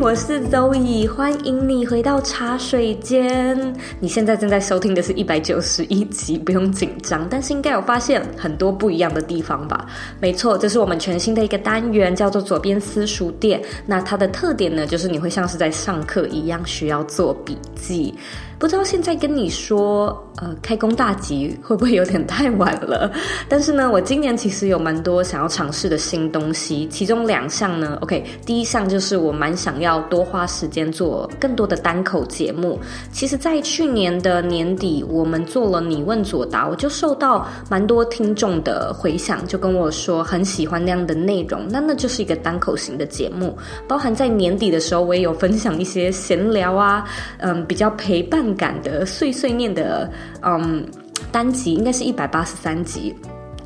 我是周乙欢迎你回到茶水间。你现在正在收听的是一百九十一集，不用紧张，但是应该有发现很多不一样的地方吧？没错，这是我们全新的一个单元，叫做左边私塾店。那它的特点呢，就是你会像是在上课一样，需要做笔记。不知道现在跟你说，呃，开工大吉会不会有点太晚了？但是呢，我今年其实有蛮多想要尝试的新东西，其中两项呢，OK，第一项就是我蛮想要多花时间做更多的单口节目。其实，在去年的年底，我们做了你问佐答，我就受到蛮多听众的回响，就跟我说很喜欢那样的内容。那那就是一个单口型的节目，包含在年底的时候，我也有分享一些闲聊啊，嗯，比较陪伴感的碎碎念的，嗯，单集应该是一百八十三集，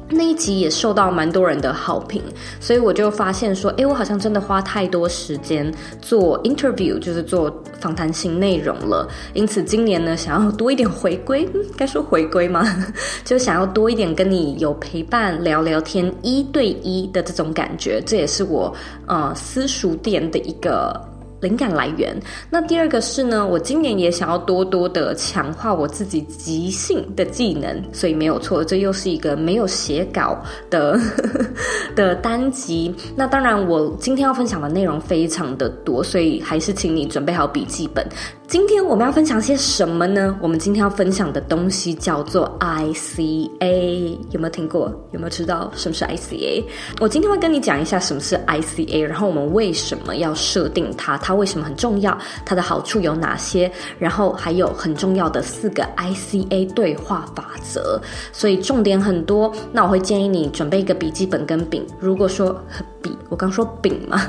那一集也受到蛮多人的好评，所以我就发现说，诶，我好像真的花太多时间做 interview，就是做访谈型内容了。因此今年呢，想要多一点回归，该说回归吗？就想要多一点跟你有陪伴聊聊天，一对一的这种感觉，这也是我呃私塾店的一个。灵感来源。那第二个是呢，我今年也想要多多的强化我自己即兴的技能，所以没有错，这又是一个没有写稿的 的单集。那当然，我今天要分享的内容非常的多，所以还是请你准备好笔记本。今天我们要分享些什么呢？我们今天要分享的东西叫做 ICA，有没有听过？有没有知道什么是 ICA？我今天会跟你讲一下什么是 ICA，然后我们为什么要设定它，它为什么很重要，它的好处有哪些，然后还有很重要的四个 ICA 对话法则。所以重点很多，那我会建议你准备一个笔记本跟笔。如果说笔，我刚说笔嘛，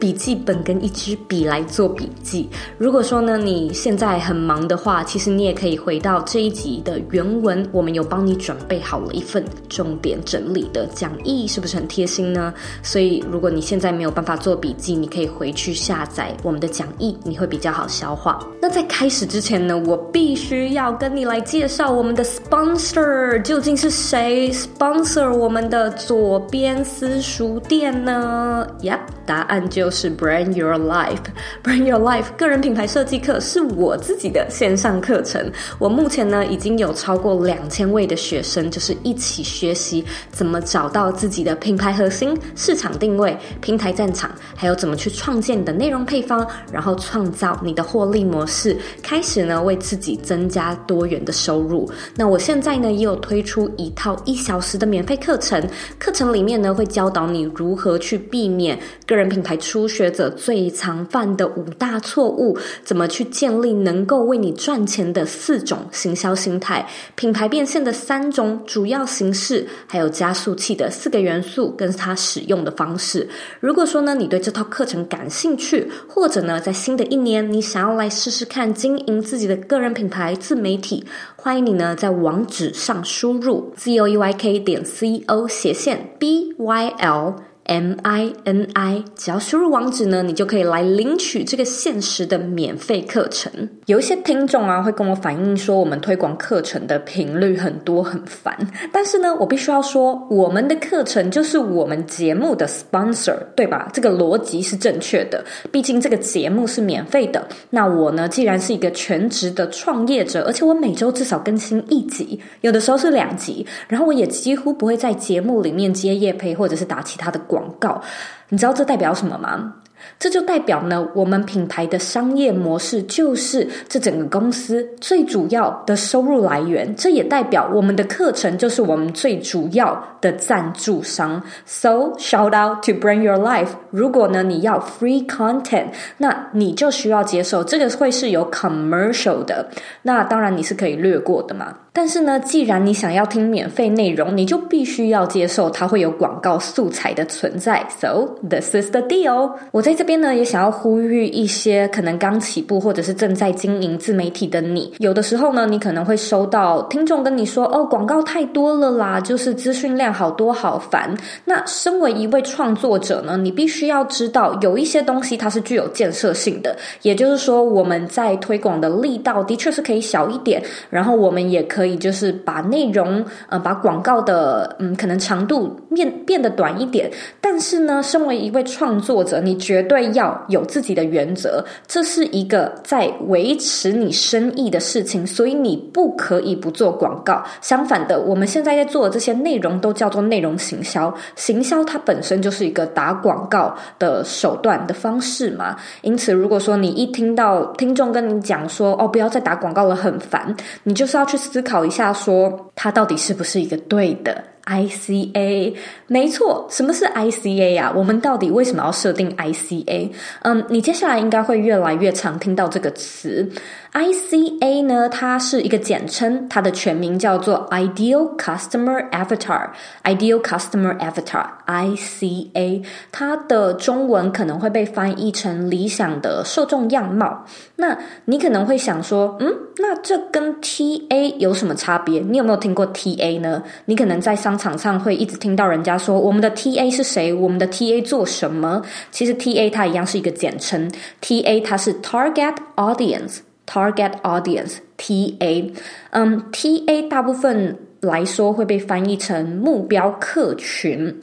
笔记本跟一支笔来做笔记。如果说呢，你你现在很忙的话，其实你也可以回到这一集的原文，我们有帮你准备好了一份重点整理的讲义，是不是很贴心呢？所以如果你现在没有办法做笔记，你可以回去下载我们的讲义，你会比较好消化。那在开始之前呢，我必须要跟你来介绍我们的 sponsor，究竟是谁 sponsor 我们的左边私塾店呢？Yep，答案就是 Brand Your Life，Brand Your Life 个人品牌设计课。是我自己的线上课程，我目前呢已经有超过两千位的学生，就是一起学习怎么找到自己的品牌核心、市场定位、平台战场，还有怎么去创建你的内容配方，然后创造你的获利模式，开始呢为自己增加多元的收入。那我现在呢也有推出一套一小时的免费课程，课程里面呢会教导你如何去避免个人品牌初学者最常犯的五大错误，怎么去。建立能够为你赚钱的四种行销心态，品牌变现的三种主要形式，还有加速器的四个元素跟它使用的方式。如果说呢，你对这套课程感兴趣，或者呢，在新的一年你想要来试试看经营自己的个人品牌自媒体，欢迎你呢在网址上输入 z o e y k 点 c o 斜线 b y l。M I N I，只要输入网址呢，你就可以来领取这个限时的免费课程。有一些听众啊，会跟我反映说，我们推广课程的频率很多很烦。但是呢，我必须要说，我们的课程就是我们节目的 sponsor，对吧？这个逻辑是正确的。毕竟这个节目是免费的。那我呢，既然是一个全职的创业者，而且我每周至少更新一集，有的时候是两集，然后我也几乎不会在节目里面接业配或者是打其他的。广告，你知道这代表什么吗？这就代表呢，我们品牌的商业模式就是这整个公司最主要的收入来源。这也代表我们的课程就是我们最主要的赞助商。So shout out to bring Your Life。如果呢你要 free content，那你就需要接受这个会是有 commercial 的。那当然你是可以略过的嘛。但是呢，既然你想要听免费内容，你就必须要接受它会有广告素材的存在。So this is the deal。我在这边呢，也想要呼吁一些可能刚起步或者是正在经营自媒体的你，有的时候呢，你可能会收到听众跟你说：“哦，广告太多了啦，就是资讯量好多，好烦。”那身为一位创作者呢，你必须要知道，有一些东西它是具有建设性的，也就是说，我们在推广的力道的确是可以小一点，然后我们也可可以就是把内容，呃，把广告的，嗯，可能长度变变得短一点。但是呢，身为一位创作者，你绝对要有自己的原则，这是一个在维持你生意的事情，所以你不可以不做广告。相反的，我们现在在做的这些内容都叫做内容行销，行销它本身就是一个打广告的手段的方式嘛。因此，如果说你一听到听众跟你讲说，哦，不要再打广告了，很烦，你就是要去思考考一下说，他到底是不是一个对的。ICA，没错，什么是 ICA 呀？我们到底为什么要设定 ICA？嗯，你接下来应该会越来越常听到这个词。ICA 呢，它是一个简称，它的全名叫做 Ideal Customer Avatar，Ideal Customer Avatar，ICA，它的中文可能会被翻译成理想的受众样貌。那你可能会想说，嗯，那这跟 TA 有什么差别？你有没有听过 TA 呢？你可能在上商场上会一直听到人家说，我们的 TA 是谁？我们的 TA 做什么？其实 TA 它一样是一个简称，TA 它是 Target Audience。Target audience，TA，嗯，TA 大部分来说会被翻译成目标客群，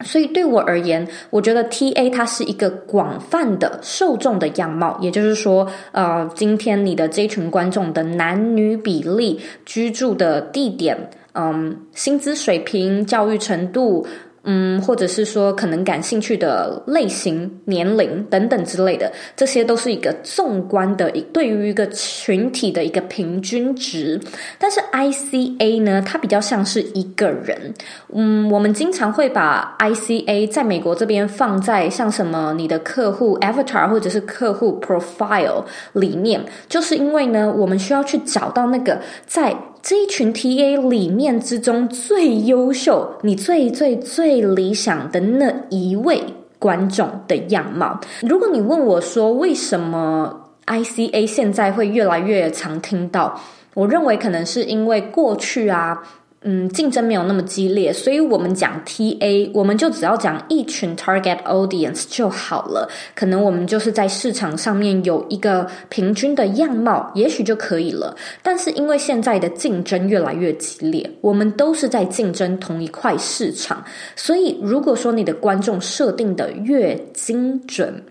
所以对我而言，我觉得 TA 它是一个广泛的受众的样貌，也就是说，呃，今天你的这群观众的男女比例、居住的地点、嗯，薪资水平、教育程度。嗯，或者是说可能感兴趣的类型、年龄等等之类的，这些都是一个纵观的，对于一个群体的一个平均值。但是 ICA 呢，它比较像是一个人。嗯，我们经常会把 ICA 在美国这边放在像什么你的客户 Avatar 或者是客户 Profile 里面，就是因为呢，我们需要去找到那个在。这一群 TA 里面之中最优秀，你最最最理想的那一位观众的样貌。如果你问我说，为什么 ICA 现在会越来越常听到，我认为可能是因为过去啊。嗯，竞争没有那么激烈，所以我们讲 TA，我们就只要讲一群 target audience 就好了。可能我们就是在市场上面有一个平均的样貌，也许就可以了。但是因为现在的竞争越来越激烈，我们都是在竞争同一块市场，所以如果说你的观众设定的越精准，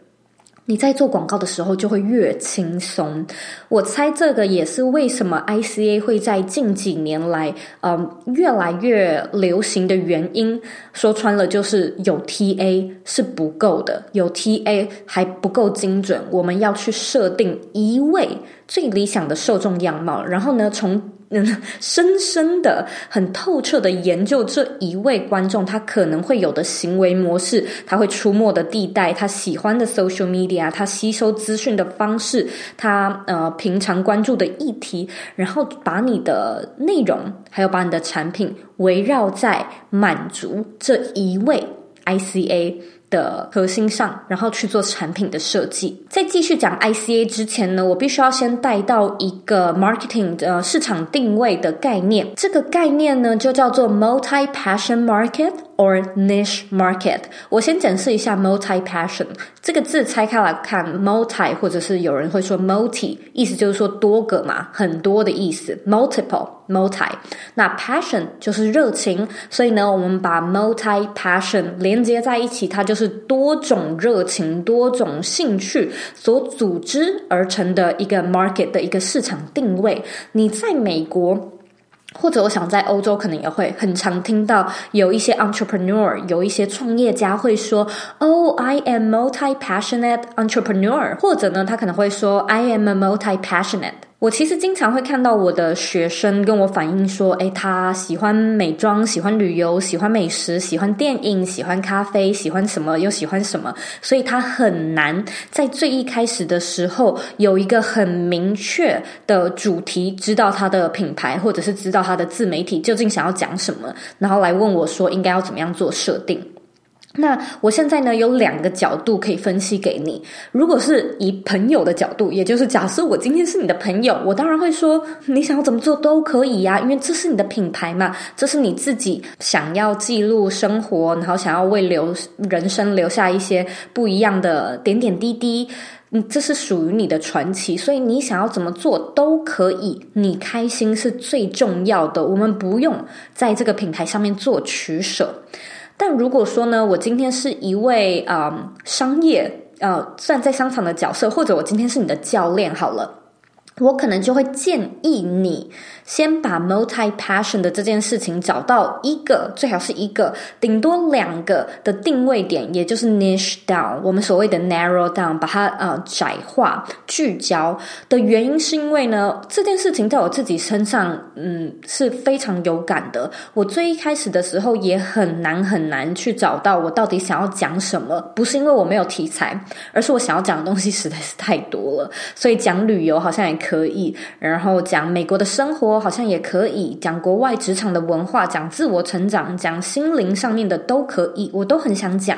你在做广告的时候就会越轻松。我猜这个也是为什么 ICA 会在近几年来，嗯，越来越流行的原因。说穿了就是有 TA 是不够的，有 TA 还不够精准。我们要去设定一位最理想的受众样貌，然后呢，从嗯，深深的、很透彻的研究这一位观众他可能会有的行为模式，他会出没的地带，他喜欢的 social media，他吸收资讯的方式，他呃平常关注的议题，然后把你的内容还有把你的产品围绕在满足这一位 ICA 的核心上，然后去做产品的设计。在继续讲 ICA 之前呢，我必须要先带到一个 marketing 的市场定位的概念。这个概念呢，就叫做 multi-passion market or niche market。我先解释一下 multi-passion 这个字，拆开来看，multi 或者是有人会说 multi，意思就是说多个嘛，很多的意思，multiple multi。那 passion 就是热情，所以呢，我们把 multi-passion 连接在一起，它就是。是多种热情、多种兴趣所组织而成的一个 market 的一个市场定位。你在美国，或者我想在欧洲，可能也会很常听到有一些 entrepreneur，有一些创业家会说：“Oh, I am multi-passionate entrepreneur。”或者呢，他可能会说：“I am a multi-passionate。”我其实经常会看到我的学生跟我反映说，诶，他喜欢美妆，喜欢旅游，喜欢美食，喜欢电影，喜欢咖啡，喜欢什么又喜欢什么，所以他很难在最一开始的时候有一个很明确的主题，知道他的品牌或者是知道他的自媒体究竟想要讲什么，然后来问我说应该要怎么样做设定。那我现在呢，有两个角度可以分析给你。如果是以朋友的角度，也就是假设我今天是你的朋友，我当然会说你想要怎么做都可以呀，因为这是你的品牌嘛，这是你自己想要记录生活，然后想要为留人生留下一些不一样的点点滴滴。嗯，这是属于你的传奇，所以你想要怎么做都可以，你开心是最重要的。我们不用在这个平台上面做取舍。但如果说呢，我今天是一位啊、商业呃站在商场的角色，或者我今天是你的教练，好了，我可能就会建议你。先把 multi passion 的这件事情找到一个，最好是一个，顶多两个的定位点，也就是 niche down。我们所谓的 narrow down，把它呃窄化、聚焦的原因，是因为呢，这件事情在我自己身上，嗯，是非常有感的。我最一开始的时候也很难很难去找到我到底想要讲什么，不是因为我没有题材，而是我想要讲的东西实在是太多了。所以讲旅游好像也可以，然后讲美国的生活。好像也可以讲国外职场的文化，讲自我成长，讲心灵上面的都可以，我都很想讲。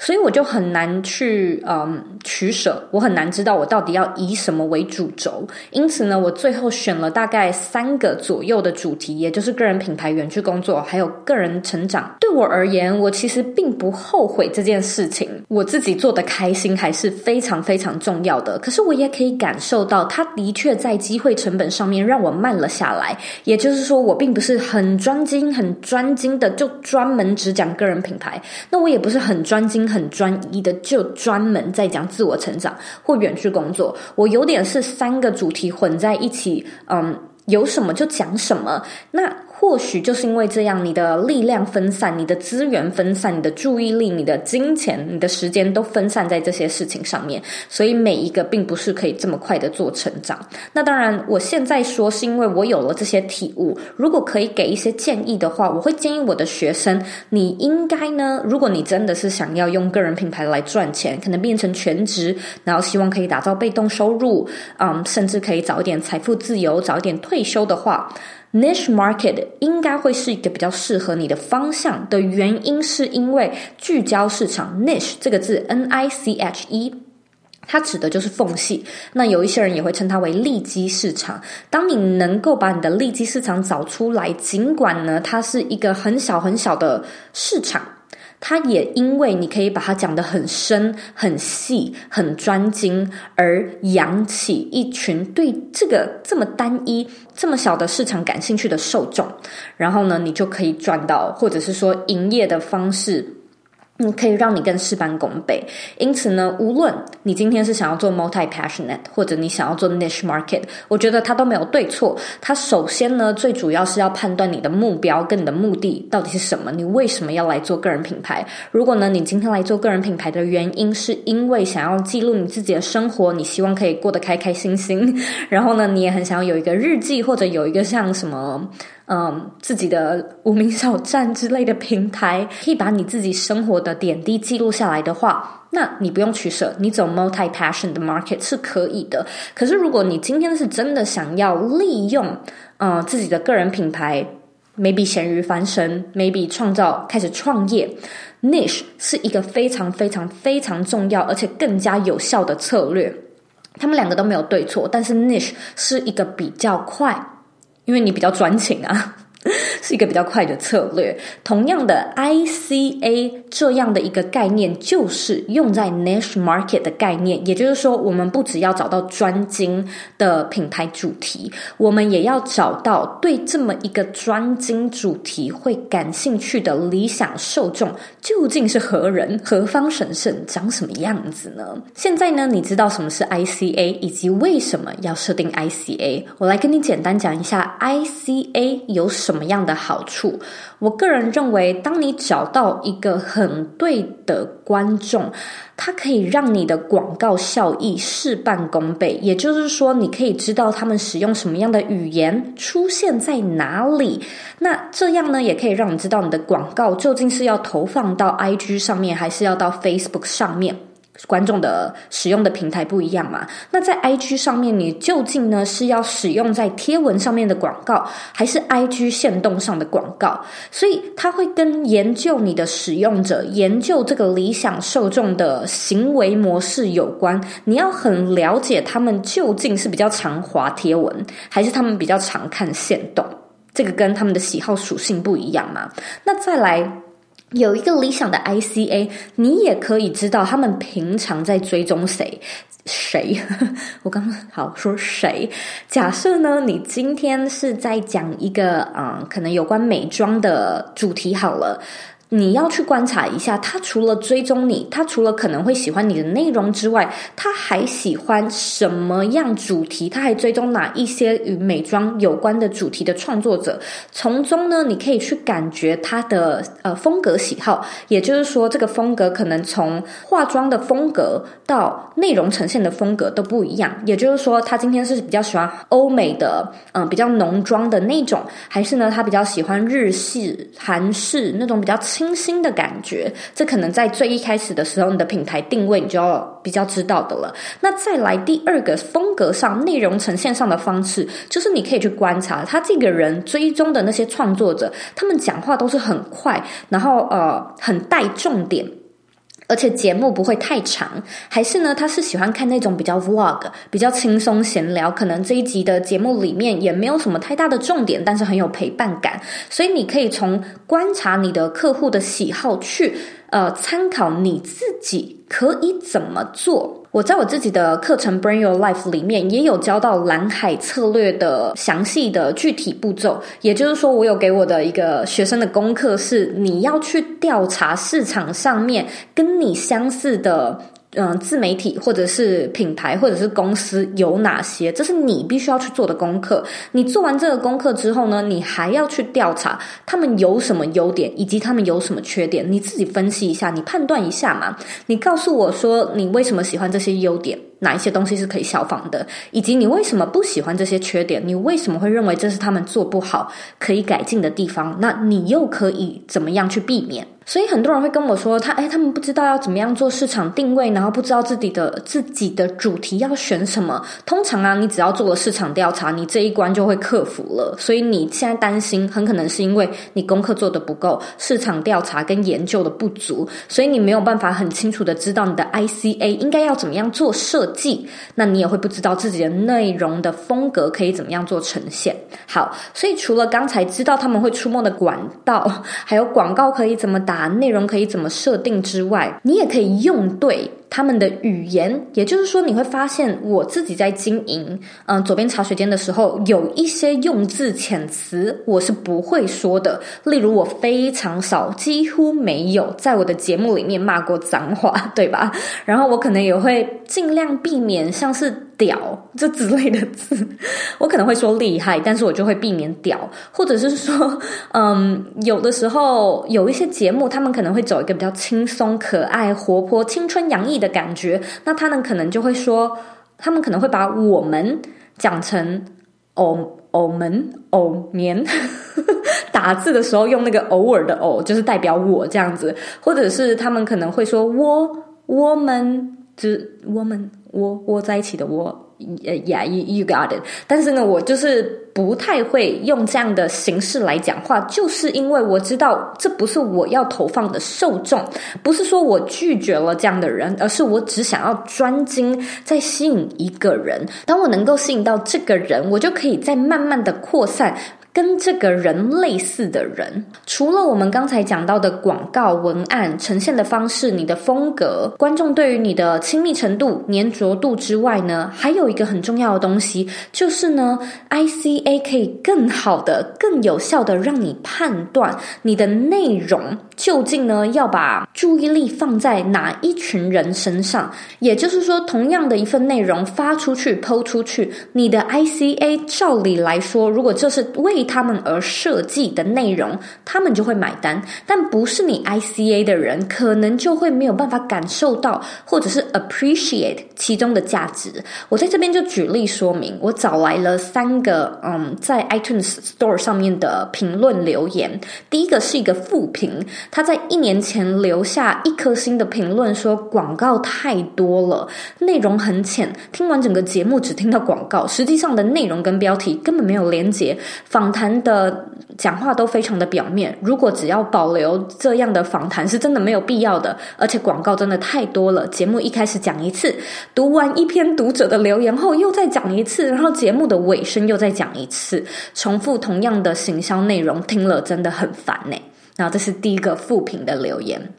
所以我就很难去嗯取舍，我很难知道我到底要以什么为主轴。因此呢，我最后选了大概三个左右的主题，也就是个人品牌、远距工作，还有个人成长。对我而言，我其实并不后悔这件事情，我自己做的开心还是非常非常重要的。可是我也可以感受到，它的确在机会成本上面让我慢了下来。也就是说，我并不是很专精、很专精的就专门只讲个人品牌，那我也不是很专精。很专一的，就专门在讲自我成长或远去工作。我有点是三个主题混在一起，嗯，有什么就讲什么。那。或许就是因为这样，你的力量分散，你的资源分散，你的注意力、你的金钱、你的时间都分散在这些事情上面，所以每一个并不是可以这么快的做成长。那当然，我现在说是因为我有了这些体悟。如果可以给一些建议的话，我会建议我的学生，你应该呢，如果你真的是想要用个人品牌来赚钱，可能变成全职，然后希望可以打造被动收入，嗯，甚至可以早一点财富自由，早一点退休的话。Niche market 应该会是一个比较适合你的方向的原因，是因为聚焦市场 niche 这个字 N I C H E，它指的就是缝隙。那有一些人也会称它为利基市场。当你能够把你的利基市场找出来，尽管呢它是一个很小很小的市场。它也因为你可以把它讲得很深、很细、很专精，而养起一群对这个这么单一、这么小的市场感兴趣的受众，然后呢，你就可以赚到，或者是说营业的方式。嗯，可以让你更事半功倍。因此呢，无论你今天是想要做 multi passionate，或者你想要做 niche market，我觉得它都没有对错。它首先呢，最主要是要判断你的目标跟你的目的到底是什么。你为什么要来做个人品牌？如果呢，你今天来做个人品牌的原因是因为想要记录你自己的生活，你希望可以过得开开心心，然后呢，你也很想要有一个日记，或者有一个像什么。嗯，自己的无名小站之类的平台，可以把你自己生活的点滴记录下来的话，那你不用取舍，你走 multi passion 的 market 是可以的。可是如果你今天是真的想要利用，嗯，自己的个人品牌，maybe 咸鱼翻身，maybe 创造开始创业，niche 是一个非常非常非常重要而且更加有效的策略。他们两个都没有对错，但是 niche 是一个比较快。因为你比较专情啊。是一个比较快的策略。同样的，ICA 这样的一个概念，就是用在 niche market 的概念。也就是说，我们不只要找到专精的品牌主题，我们也要找到对这么一个专精主题会感兴趣的理想受众究竟是何人、何方神圣、长什么样子呢？现在呢，你知道什么是 ICA 以及为什么要设定 ICA？我来跟你简单讲一下 ICA 有什么样的。的好处。我个人认为，当你找到一个很对的观众，它可以让你的广告效益事半功倍。也就是说，你可以知道他们使用什么样的语言，出现在哪里。那这样呢，也可以让你知道你的广告究竟是要投放到 IG 上面，还是要到 Facebook 上面。观众的使用的平台不一样嘛？那在 IG 上面，你究竟呢是要使用在贴文上面的广告，还是 IG 限动上的广告？所以它会跟研究你的使用者、研究这个理想受众的行为模式有关。你要很了解他们究竟是比较常滑贴文，还是他们比较常看限动？这个跟他们的喜好属性不一样嘛？那再来。有一个理想的 ICA，你也可以知道他们平常在追踪谁。谁？我刚刚好说谁？假设呢，你今天是在讲一个嗯，可能有关美妆的主题好了。你要去观察一下，他除了追踪你，他除了可能会喜欢你的内容之外，他还喜欢什么样主题？他还追踪哪一些与美妆有关的主题的创作者？从中呢，你可以去感觉他的呃风格喜好，也就是说，这个风格可能从化妆的风格到内容呈现的风格都不一样。也就是说，他今天是比较喜欢欧美的，嗯、比较浓妆的那种，还是呢，他比较喜欢日系、韩式那种比较。清新的感觉，这可能在最一开始的时候，你的品牌定位你就要比较知道的了。那再来第二个风格上、内容呈现上的方式，就是你可以去观察他这个人追踪的那些创作者，他们讲话都是很快，然后呃很带重点。而且节目不会太长，还是呢？他是喜欢看那种比较 vlog、比较轻松闲聊，可能这一集的节目里面也没有什么太大的重点，但是很有陪伴感。所以你可以从观察你的客户的喜好去，呃，参考你自己可以怎么做。我在我自己的课程《Bring Your Life》里面也有教到蓝海策略的详细的具体步骤，也就是说，我有给我的一个学生的功课是，你要去调查市场上面跟你相似的。嗯，自媒体或者是品牌或者是公司有哪些？这是你必须要去做的功课。你做完这个功课之后呢，你还要去调查他们有什么优点，以及他们有什么缺点。你自己分析一下，你判断一下嘛。你告诉我说，你为什么喜欢这些优点？哪一些东西是可以效仿的？以及你为什么不喜欢这些缺点？你为什么会认为这是他们做不好、可以改进的地方？那你又可以怎么样去避免？所以很多人会跟我说，他哎，他们不知道要怎么样做市场定位，然后不知道自己的自己的主题要选什么。通常啊，你只要做了市场调查，你这一关就会克服了。所以你现在担心，很可能是因为你功课做的不够，市场调查跟研究的不足，所以你没有办法很清楚的知道你的 ICA 应该要怎么样做设计。那你也会不知道自己的内容的风格可以怎么样做呈现。好，所以除了刚才知道他们会出没的管道，还有广告可以怎么打。内容可以怎么设定之外，你也可以用对他们的语言，也就是说，你会发现我自己在经营，嗯、左边茶水间的时候，有一些用字遣词我是不会说的，例如我非常少，几乎没有在我的节目里面骂过脏话，对吧？然后我可能也会尽量避免像是。屌这之类的字，我可能会说厉害，但是我就会避免屌，或者是说，嗯，有的时候有一些节目，他们可能会走一个比较轻松、可爱、活泼、青春洋溢的感觉，那他们可能就会说，他们可能会把我们讲成偶偶们偶年，打字的时候用那个偶尔的偶，就是代表我这样子，或者是他们可能会说我我们。是我们窝窝在一起的窝，呃，Yeah，you you got it。但是呢，我就是不太会用这样的形式来讲话，就是因为我知道这不是我要投放的受众，不是说我拒绝了这样的人，而是我只想要专精在吸引一个人。当我能够吸引到这个人，我就可以再慢慢的扩散。跟这个人类似的人，除了我们刚才讲到的广告文案呈现的方式、你的风格、观众对于你的亲密程度、粘着度之外呢，还有一个很重要的东西，就是呢，ICA 可以更好的、更有效的让你判断你的内容究竟呢要把注意力放在哪一群人身上？也就是说，同样的一份内容发出去、抛出去，你的 ICA 照理来说，如果这是为他们而设计的内容，他们就会买单；但不是你 ICA 的人，可能就会没有办法感受到，或者是 appreciate 其中的价值。我在这边就举例说明，我找来了三个，嗯，在 iTunes Store 上面的评论留言。第一个是一个负评，他在一年前留下一颗星的评论，说广告太多了，内容很浅，听完整个节目只听到广告，实际上的内容跟标题根本没有连接，访谈的讲话都非常的表面。如果只要保留这样的访谈，是真的没有必要的，而且广告真的太多了。节目一开始讲一次，读完一篇读者的留言后又再讲一次，然后节目的尾声又再讲一次，重复同样的行销内容，听了真的很烦呢。然后这是第一个负评的留言。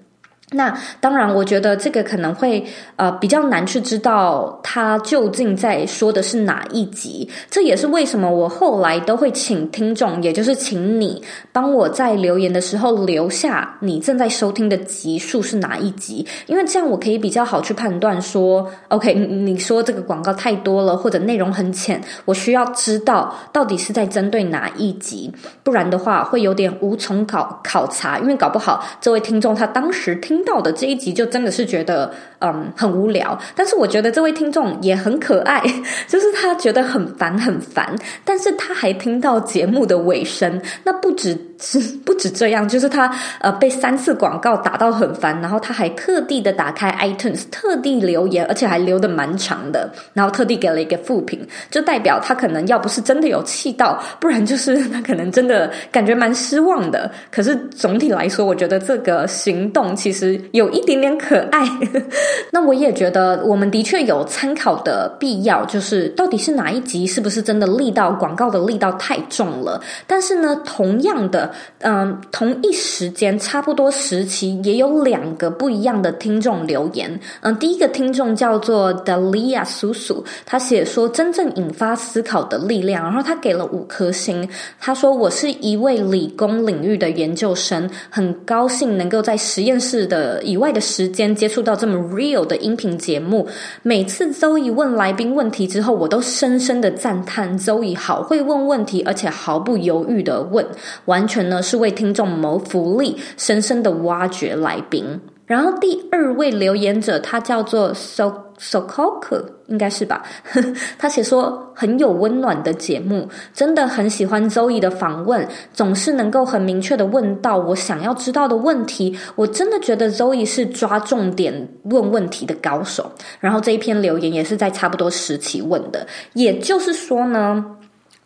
那当然，我觉得这个可能会呃比较难去知道他究竟在说的是哪一集。这也是为什么我后来都会请听众，也就是请你帮我在留言的时候留下你正在收听的集数是哪一集，因为这样我可以比较好去判断说，OK，你说这个广告太多了，或者内容很浅，我需要知道到底是在针对哪一集，不然的话会有点无从考考察，因为搞不好这位听众他当时听。听到的这一集就真的是觉得嗯很无聊，但是我觉得这位听众也很可爱，就是他觉得很烦很烦，但是他还听到节目的尾声，那不止是 不止这样，就是他呃被三次广告打到很烦，然后他还特地的打开 iTunes，特地留言，而且还留得蛮长的，然后特地给了一个负评，就代表他可能要不是真的有气到，不然就是 他可能真的感觉蛮失望的。可是总体来说，我觉得这个行动其实。有一点点可爱，那我也觉得我们的确有参考的必要，就是到底是哪一集是不是真的力道广告的力道太重了？但是呢，同样的，嗯，同一时间差不多时期也有两个不一样的听众留言。嗯，第一个听众叫做 Dalia 叔叔，他写说真正引发思考的力量，然后他给了五颗星。他说我是一位理工领域的研究生，很高兴能够在实验室的。呃，以外的时间接触到这么 real 的音频节目，每次周怡问来宾问题之后，我都深深的赞叹周怡好会问问题，而且毫不犹豫的问，完全呢是为听众谋福利，深深的挖掘来宾。然后第二位留言者，他叫做 So。Sokok 应该是吧，他写说很有温暖的节目，真的很喜欢 Zoe 的访问，总是能够很明确的问到我想要知道的问题。我真的觉得 Zoe 是抓重点问问题的高手。然后这一篇留言也是在差不多时期问的，也就是说呢，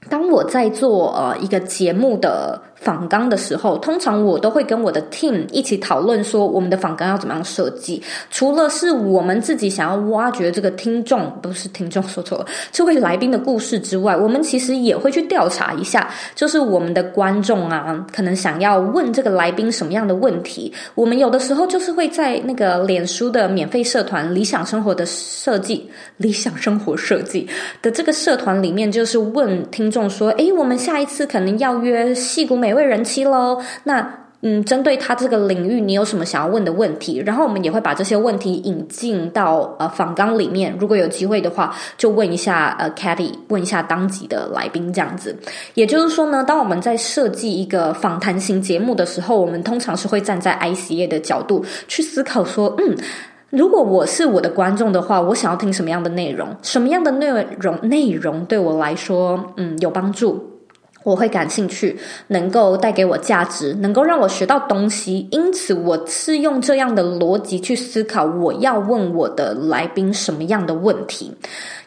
当我在做呃一个节目的。访纲的时候，通常我都会跟我的 team 一起讨论说，我们的访纲要怎么样设计。除了是我们自己想要挖掘这个听众，不是听众说错了，这位来宾的故事之外，我们其实也会去调查一下，就是我们的观众啊，可能想要问这个来宾什么样的问题。我们有的时候就是会在那个脸书的免费社团“理想生活的设计”、“理想生活设计”的这个社团里面，就是问听众说：“诶，我们下一次可能要约矽谷美。”为人妻喽，那嗯，针对他这个领域，你有什么想要问的问题？然后我们也会把这些问题引进到呃访纲里面。如果有机会的话，就问一下呃 Cathy，问一下当集的来宾这样子。也就是说呢，当我们在设计一个访谈型节目的时候，我们通常是会站在 ICA 的角度去思考说，嗯，如果我是我的观众的话，我想要听什么样的内容？什么样的内容内容对我来说，嗯，有帮助？我会感兴趣，能够带给我价值，能够让我学到东西。因此，我是用这样的逻辑去思考，我要问我的来宾什么样的问题。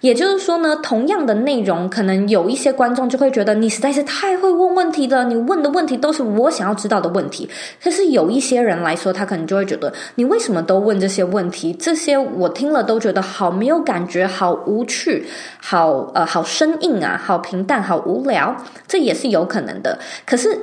也就是说呢，同样的内容，可能有一些观众就会觉得你实在是太会问问题了，你问的问题都是我想要知道的问题。可是有一些人来说，他可能就会觉得你为什么都问这些问题？这些我听了都觉得好没有感觉，好无趣，好呃好生硬啊，好平淡，好无聊。这也是有可能的。可是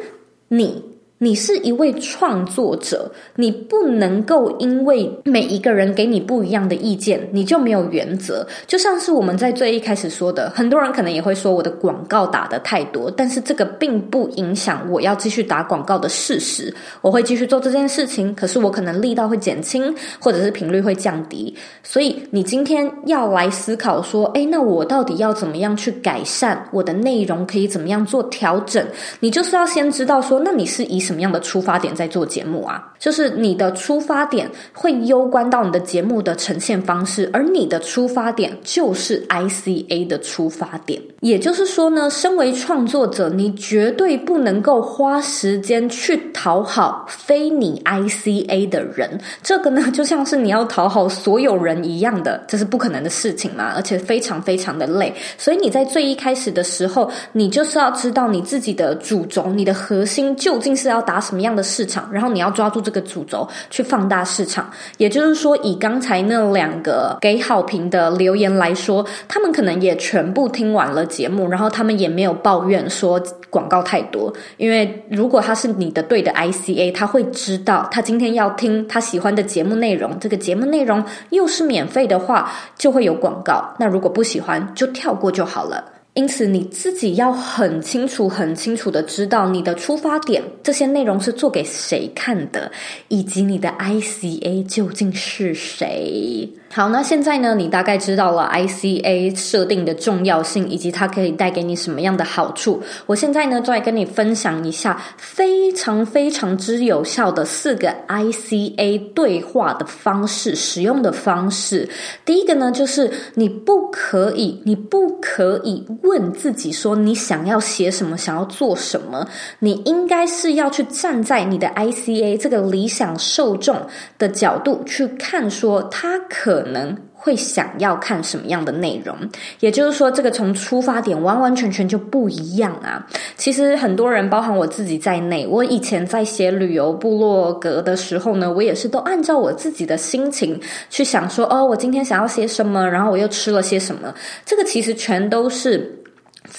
你你是一位创作者，你不能够因为每一个人给你不一样的意见，你就没有原则。就像是我们在最一开始说的，很多人可能也会说我的广告打得太多，但是这个并不影响我要继续打广告的事实。我会继续做这件事情，可是我可能力道会减轻，或者是频率会降低。所以你今天要来思考说，诶，那我到底要怎么样去改善我的内容？可以怎么样做调整？你就是要先知道说，那你是一什么样的出发点在做节目啊？就是你的出发点会攸关到你的节目的呈现方式，而你的出发点就是 ICA 的出发点。也就是说呢，身为创作者，你绝对不能够花时间去讨好非你 ICA 的人。这个呢，就像是你要讨好所有人一样的，这是不可能的事情嘛，而且非常非常的累。所以你在最一开始的时候，你就是要知道你自己的主轴，你的核心究竟是要要打什么样的市场，然后你要抓住这个主轴去放大市场。也就是说，以刚才那两个给好评的留言来说，他们可能也全部听完了节目，然后他们也没有抱怨说广告太多。因为如果他是你的对的 ICA，他会知道他今天要听他喜欢的节目内容，这个节目内容又是免费的话，就会有广告。那如果不喜欢，就跳过就好了。因此，你自己要很清楚、很清楚的知道你的出发点，这些内容是做给谁看的，以及你的 ICA 究竟是谁。好，那现在呢，你大概知道了 ICA 设定的重要性，以及它可以带给你什么样的好处。我现在呢，就来跟你分享一下非常非常之有效的四个 ICA 对话的方式，使用的方式。第一个呢，就是你不可以，你不可以问自己说你想要写什么，想要做什么。你应该是要去站在你的 ICA 这个理想受众的角度去看，说他可。可能会想要看什么样的内容，也就是说，这个从出发点完完全全就不一样啊。其实很多人，包含我自己在内，我以前在写旅游部落格的时候呢，我也是都按照我自己的心情去想说，哦，我今天想要写什么，然后我又吃了些什么。这个其实全都是。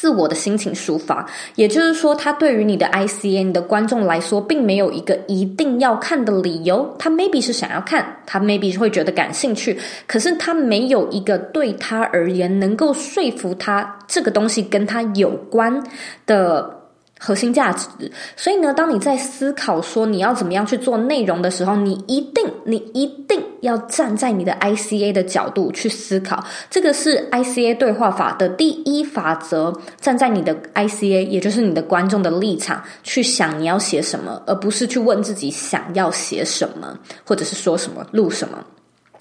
自我的心情抒发，也就是说，他对于你的 ICA、你的观众来说，并没有一个一定要看的理由。他 maybe 是想要看，他 maybe 会觉得感兴趣，可是他没有一个对他而言能够说服他这个东西跟他有关的。核心价值，所以呢，当你在思考说你要怎么样去做内容的时候，你一定，你一定要站在你的 ICA 的角度去思考。这个是 ICA 对话法的第一法则，站在你的 ICA，也就是你的观众的立场去想你要写什么，而不是去问自己想要写什么，或者是说什么，录什么。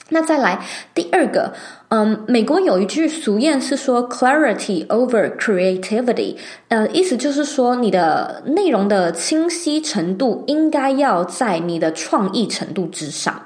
那再来第二个，嗯，美国有一句俗谚是说 “clarity over creativity”，呃，意思就是说你的内容的清晰程度应该要在你的创意程度之上。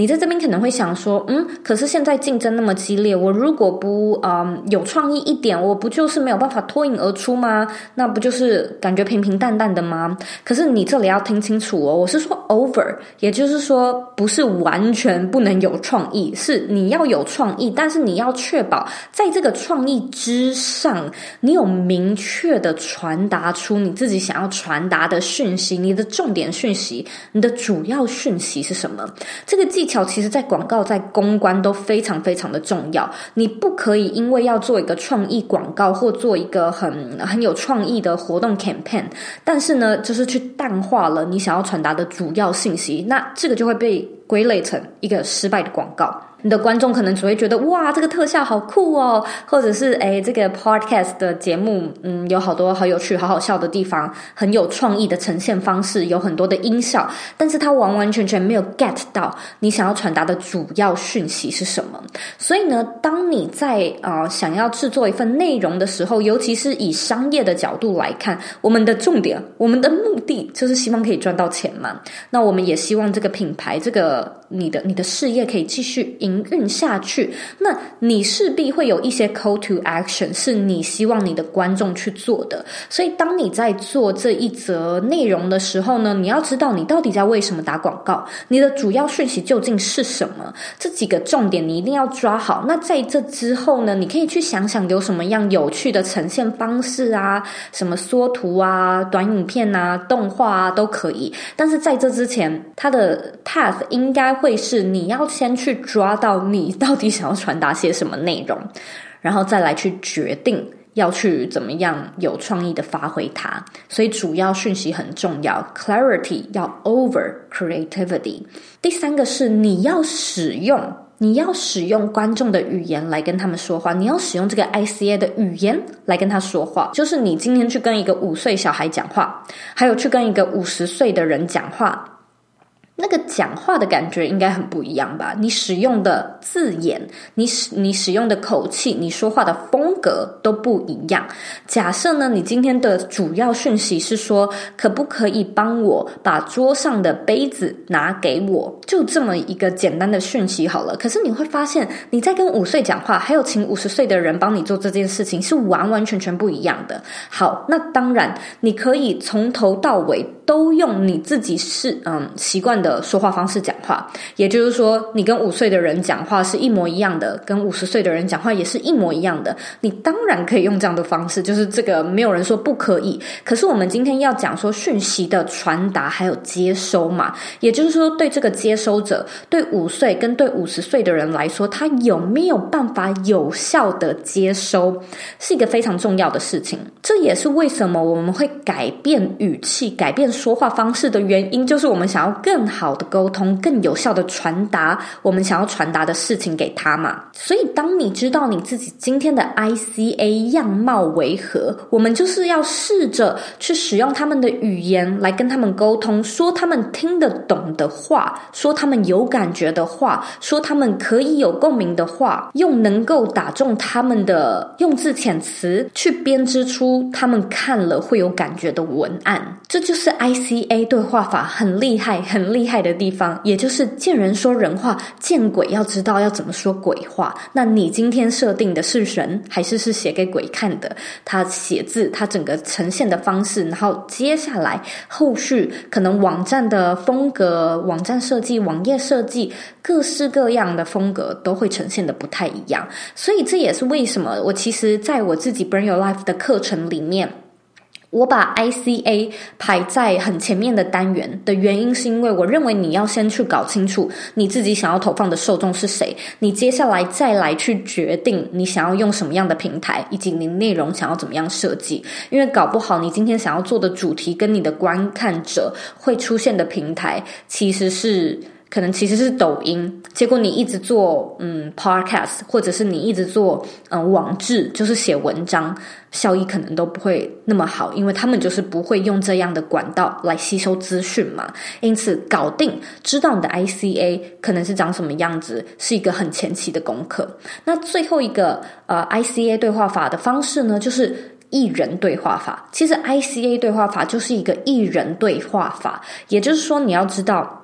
你在这边可能会想说，嗯，可是现在竞争那么激烈，我如果不嗯有创意一点，我不就是没有办法脱颖而出吗？那不就是感觉平平淡淡的吗？可是你这里要听清楚哦，我是说 over，也就是说不是完全不能有创意，是你要有创意，但是你要确保在这个创意之上，你有明确的传达出你自己想要传达的讯息，你的重点讯息，你的主要讯息是什么？这个技巧其实，在广告、在公关都非常非常的重要。你不可以因为要做一个创意广告，或做一个很很有创意的活动 campaign，但是呢，就是去淡化了你想要传达的主要信息，那这个就会被归类成一个失败的广告。你的观众可能只会觉得哇，这个特效好酷哦，或者是诶，这个 podcast 的节目，嗯，有好多好有趣、好好笑的地方，很有创意的呈现方式，有很多的音效，但是它完完全全没有 get 到你想要传达的主要讯息是什么。所以呢，当你在啊、想要制作一份内容的时候，尤其是以商业的角度来看，我们的重点，我们的目的就是希望可以赚到钱嘛。那我们也希望这个品牌，这个。你的你的事业可以继续营运下去，那你势必会有一些 call to action 是你希望你的观众去做的。所以，当你在做这一则内容的时候呢，你要知道你到底在为什么打广告，你的主要讯息究竟是什么？这几个重点你一定要抓好。那在这之后呢，你可以去想想有什么样有趣的呈现方式啊，什么缩图啊、短影片啊、动画啊都可以。但是在这之前，它的 path 应该会是你要先去抓到你到底想要传达些什么内容，然后再来去决定要去怎么样有创意的发挥它。所以主要讯息很重要，clarity 要 over creativity。第三个是你要使用。你要使用观众的语言来跟他们说话，你要使用这个 ICA 的语言来跟他说话，就是你今天去跟一个五岁小孩讲话，还有去跟一个五十岁的人讲话。那个讲话的感觉应该很不一样吧？你使用的字眼，你使你使用的口气，你说话的风格都不一样。假设呢，你今天的主要讯息是说，可不可以帮我把桌上的杯子拿给我？就这么一个简单的讯息好了。可是你会发现，你在跟五岁讲话，还有请五十岁的人帮你做这件事情，是完完全全不一样的。好，那当然你可以从头到尾都用你自己是嗯习惯的。说话方式讲话，也就是说，你跟五岁的人讲话是一模一样的，跟五十岁的人讲话也是一模一样的。你当然可以用这样的方式，就是这个没有人说不可以。可是我们今天要讲说讯息的传达还有接收嘛，也就是说，对这个接收者，对五岁跟对五十岁的人来说，他有没有办法有效的接收，是一个非常重要的事情。这也是为什么我们会改变语气、改变说话方式的原因，就是我们想要更好。好的沟通，更有效的传达我们想要传达的事情给他嘛。所以，当你知道你自己今天的 ICA 样貌为何，我们就是要试着去使用他们的语言来跟他们沟通，说他们听得懂的话，说他们有感觉的话，说他们可以有共鸣的话，用能够打中他们的用字遣词去编织出他们看了会有感觉的文案。这就是 ICA 对话法，很厉害，很厉。厉害的地方，也就是见人说人话，见鬼要知道要怎么说鬼话。那你今天设定的是人，还是是写给鬼看的？他写字，他整个呈现的方式，然后接下来后续可能网站的风格、网站设计、网页设计，各式各样的风格都会呈现的不太一样。所以这也是为什么我其实在我自己 Bring Your Life 的课程里面。我把 ICA 排在很前面的单元的原因，是因为我认为你要先去搞清楚你自己想要投放的受众是谁，你接下来再来去决定你想要用什么样的平台，以及你内容想要怎么样设计。因为搞不好你今天想要做的主题跟你的观看者会出现的平台，其实是。可能其实是抖音，结果你一直做嗯 podcast，或者是你一直做嗯网志，就是写文章，效益可能都不会那么好，因为他们就是不会用这样的管道来吸收资讯嘛。因此，搞定知道你的 ICA 可能是长什么样子，是一个很前期的功课。那最后一个呃 ICA 对话法的方式呢，就是一人对话法。其实 ICA 对话法就是一个一人对话法，也就是说你要知道。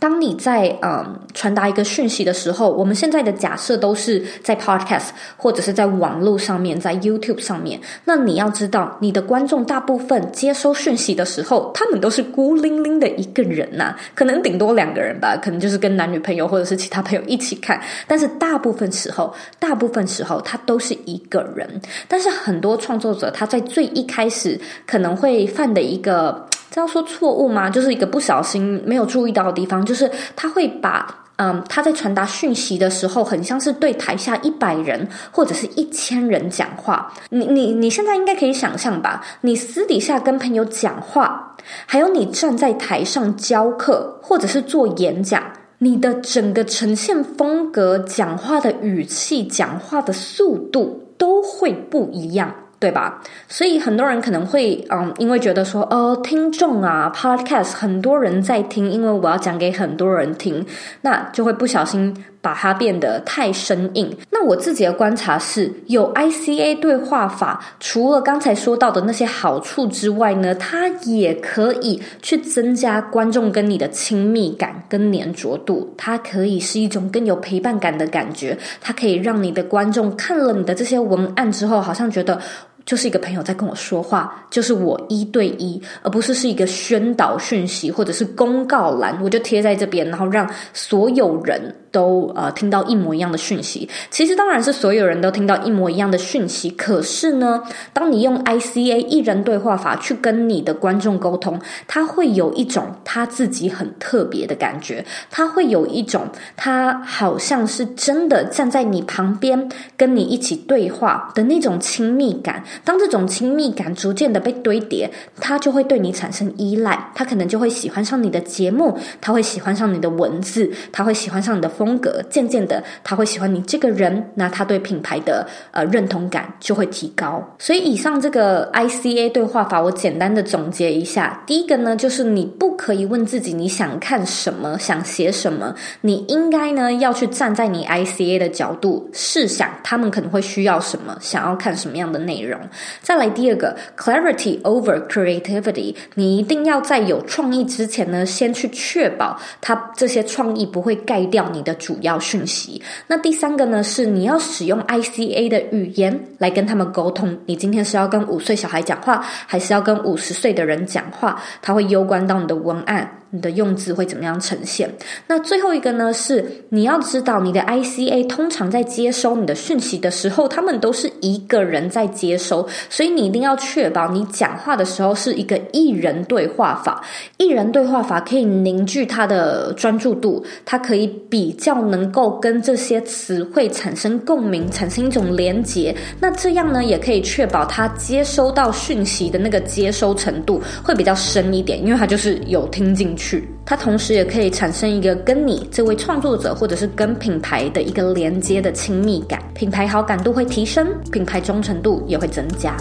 当你在嗯传达一个讯息的时候，我们现在的假设都是在 Podcast 或者是在网络上面，在 YouTube 上面。那你要知道，你的观众大部分接收讯息的时候，他们都是孤零零的一个人呐、可能顶多两个人吧，可能就是跟男女朋友或者是其他朋友一起看。但是大部分时候，大部分时候他都是一个人。但是很多创作者他在最一开始可能会犯的一个。要说错误吗？就是一个不小心没有注意到的地方，就是他会把嗯，他在传达讯息的时候，很像是对台下一百人或者是一千人讲话。你你你现在应该可以想象吧？你私底下跟朋友讲话，还有你站在台上教课或者是做演讲，你的整个呈现风格、讲话的语气、讲话的速度都会不一样。对吧？所以很多人可能会，嗯，因为觉得说，哦，听众啊，Podcast 很多人在听，因为我要讲给很多人听，那就会不小心把它变得太生硬。那我自己的观察是，有 ICA 对话法，除了刚才说到的那些好处之外呢，它也可以去增加观众跟你的亲密感跟黏着度。它可以是一种更有陪伴感的感觉，它可以让你的观众看了你的这些文案之后，好像觉得。就是一个朋友在跟我说话，就是我一对一，而不是是一个宣导讯息或者是公告栏，我就贴在这边，然后让所有人。都呃听到一模一样的讯息，其实当然是所有人都听到一模一样的讯息。可是呢，当你用 ICA 一人对话法去跟你的观众沟通，他会有一种他自己很特别的感觉，他会有一种他好像是真的站在你旁边跟你一起对话的那种亲密感。当这种亲密感逐渐的被堆叠，他就会对你产生依赖，他可能就会喜欢上你的节目，他会喜欢上你的文字，他会喜欢上你的。风格渐渐的，他会喜欢你这个人，那他对品牌的呃认同感就会提高。所以以上这个 ICA 对话法，我简单的总结一下：第一个呢，就是你不可以问自己你想看什么，想写什么，你应该呢要去站在你 ICA 的角度试想，他们可能会需要什么，想要看什么样的内容。再来第二个，Clarity over Creativity，你一定要在有创意之前呢，先去确保他这些创意不会盖掉你的主要讯息。那第三个呢，是你要使用 ICA 的语言来跟他们沟通。你今天是要跟五岁小孩讲话，还是要跟五十岁的人讲话？它会攸关到你的文案。你的用字会怎么样呈现？那最后一个呢，是你要知道你的 ICA 通常在接收你的讯息的时候，他们都是一个人在接收，所以你一定要确保你讲话的时候是一个一人对话法。一人对话法可以凝聚他的专注度，他可以比较能够跟这些词汇产生共鸣，产生一种连结。那这样呢，也可以确保他接收到讯息的那个接收程度会比较深一点，因为他就是有听进去，它同时也可以产生一个跟你这位创作者，或者是跟品牌的一个连接的亲密感，品牌好感度会提升，品牌忠诚度也会增加。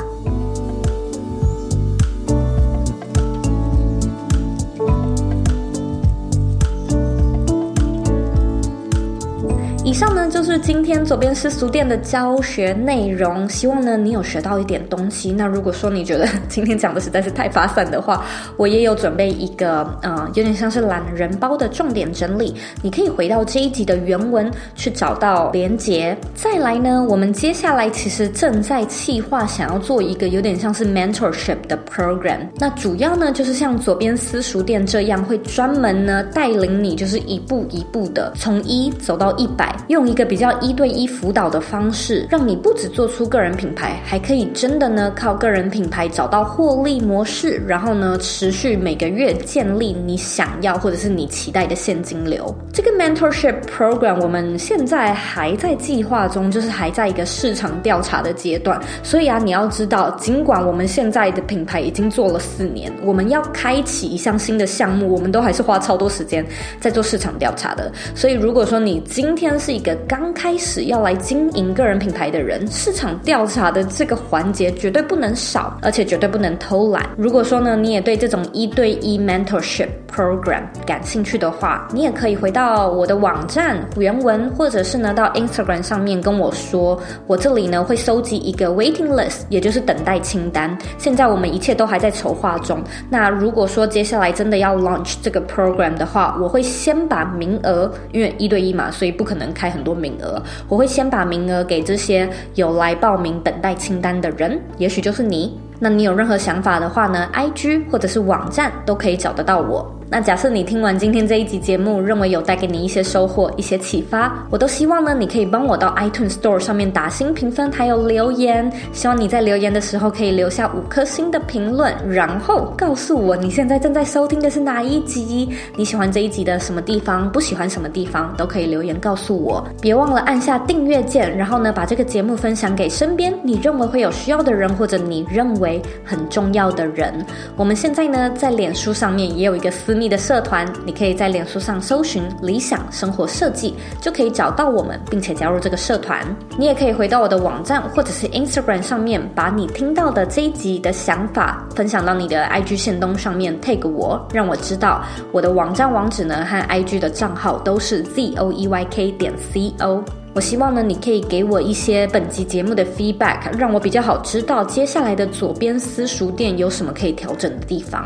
今天左边私塾店的教学内容，希望呢你有学到一点东西。那如果说你觉得今天讲的实在是太发散的话，我也有准备一个呃有点像是懒人包的重点整理，你可以回到这一集的原文去找到连结。再来呢，我们接下来其实正在企划想要做一个有点像是 mentorship 的 program，那主要呢就是像左边私塾店这样，会专门呢带领你，就是一步一步的从一走到一百。用一个比较一对一辅导的方式，让你不止做出个人品牌，还可以真的呢靠个人品牌找到获利模式，然后呢持续每个月建立你想要或者是你期待的现金流。这个 mentorship program 我们现在还在计划中，就是还在一个市场调查的阶段。所以啊，你要知道，尽管我们现在的品牌已经做了四年，我们要开启一项新的项目，我们都还是花超多时间在做市场调查的。所以如果说你今天是一个刚开始要来经营个人品牌的人，市场调查的这个环节绝对不能少，而且绝对不能偷懒。如果说呢，你也对这种一对一 mentorship program 感兴趣的话，你也可以回到我的网站原文，或者是呢到 Instagram 上面跟我说。我这里呢会收集一个 waiting list，也就是等待清单。现在我们一切都还在筹划中。那如果说接下来真的要 launch 这个 program 的话，我会先把名额，因为一对一嘛，所以不可能。开很多名额，我会先把名额给这些有来报名等待清单的人，也许就是你。那你有任何想法的话呢？IG 或者是网站都可以找得到我。那假设你听完今天这一集节目，认为有带给你一些收获、一些启发，我都希望呢，你可以帮我到 iTunes Store 上面打新评分，还有留言。希望你在留言的时候可以留下五颗星的评论，然后告诉我你现在正在收听的是哪一集，你喜欢这一集的什么地方，不喜欢什么地方，都可以留言告诉我。别忘了按下订阅键，然后呢，把这个节目分享给身边你认为会有需要的人，或者你认为很重要的人。我们现在呢，在脸书上面也有一个私。你的社团，你可以在脸书上搜寻“理想生活设计”，就可以找到我们，并且加入这个社团。你也可以回到我的网站或者是 Instagram 上面，把你听到的这一集的想法分享到你的 IG 线东上面，tag 我，让我知道。我的网站网址呢和 IG 的账号都是 zoeyk 点 co。我希望呢，你可以给我一些本集节目的 feedback，让我比较好知道接下来的左边私塾店有什么可以调整的地方。